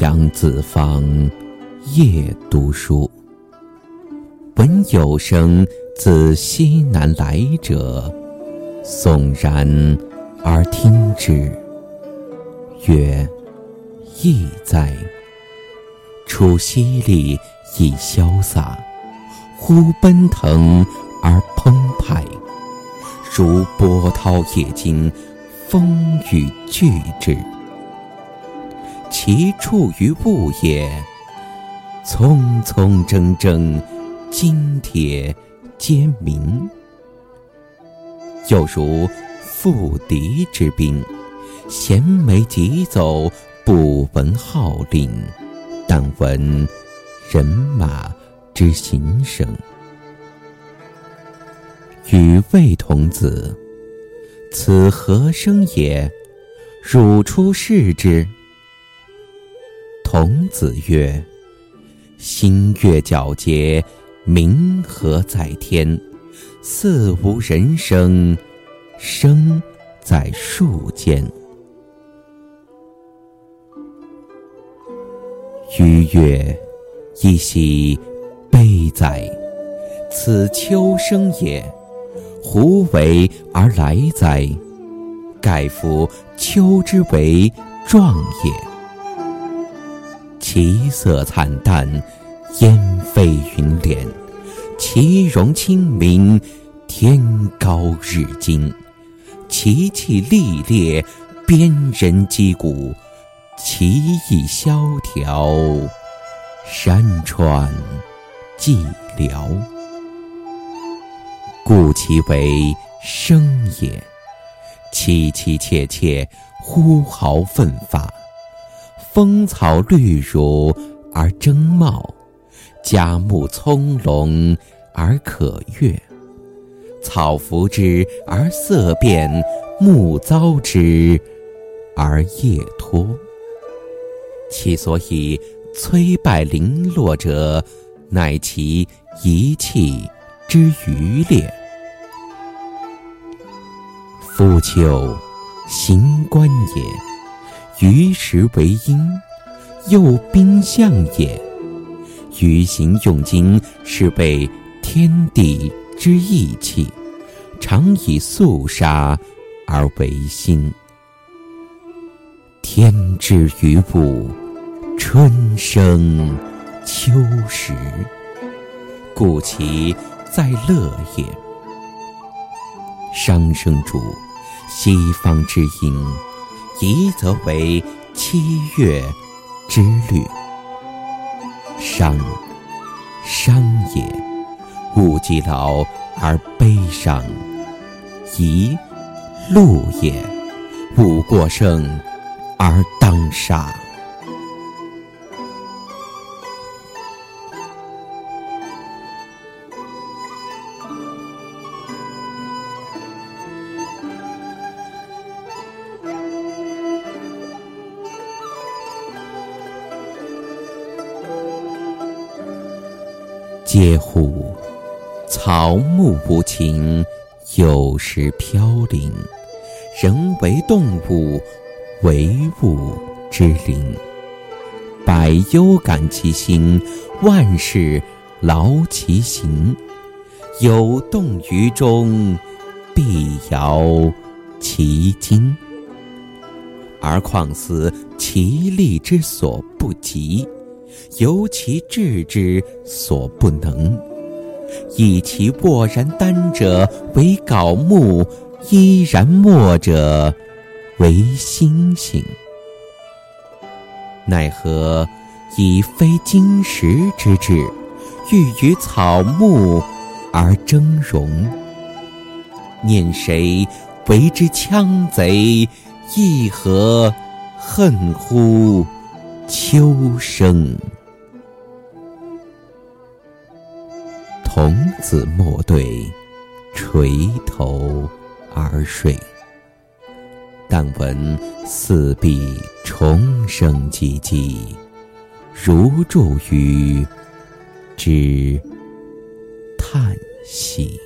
阳子方夜读书，闻有声自西南来者，悚然而听之，曰：“意在。”出淅沥以潇洒，忽奔腾而澎湃，如波涛夜惊，风雨俱至。其处于物也，匆匆铮铮，金铁皆鸣。又如赴敌之兵，衔枚疾走，不闻号令，但闻人马之行声。与魏童子，此何声也？汝出视之。童子曰：“星月皎洁，明和在天，似无人声，声在树间。”余曰：“一兮悲哉！此秋声也，胡为而来哉？盖夫秋之为壮也。”其色惨淡，烟飞云敛；其容清明，天高日金；其气历烈，鞭人击鼓；其意萧条，山川寂寥。故其为声也，凄凄切切，呼号奋发。风草绿如而争茂，佳木葱茏而可悦。草拂之而色变，木遭之而叶脱。其所以摧败零落者，乃其一气之余烈。夫秋，行官也。鱼食为阴，又兵象也。鱼行用金，是备天地之义气，常以肃杀而为心。天之于物，春生秋实，故其在乐也。商生主，西方之音。夷则为七月之律。商，商也。勿既劳而悲伤。夷，路也。勿过盛而当杀。嗟乎！草木无情，有时飘零；人为动物，为物之灵。百忧感其心，万事劳其形。有动于中，必摇其筋。而况思其力之所不及。由其志之所不能，以其沃然丹者为槁木，依然墨者为星星。奈何以非金石之志，欲与草木而争荣？念谁为之羌贼？亦何恨乎秋声？童子莫对，垂头而睡。但闻四壁虫声唧唧，如注于之叹息。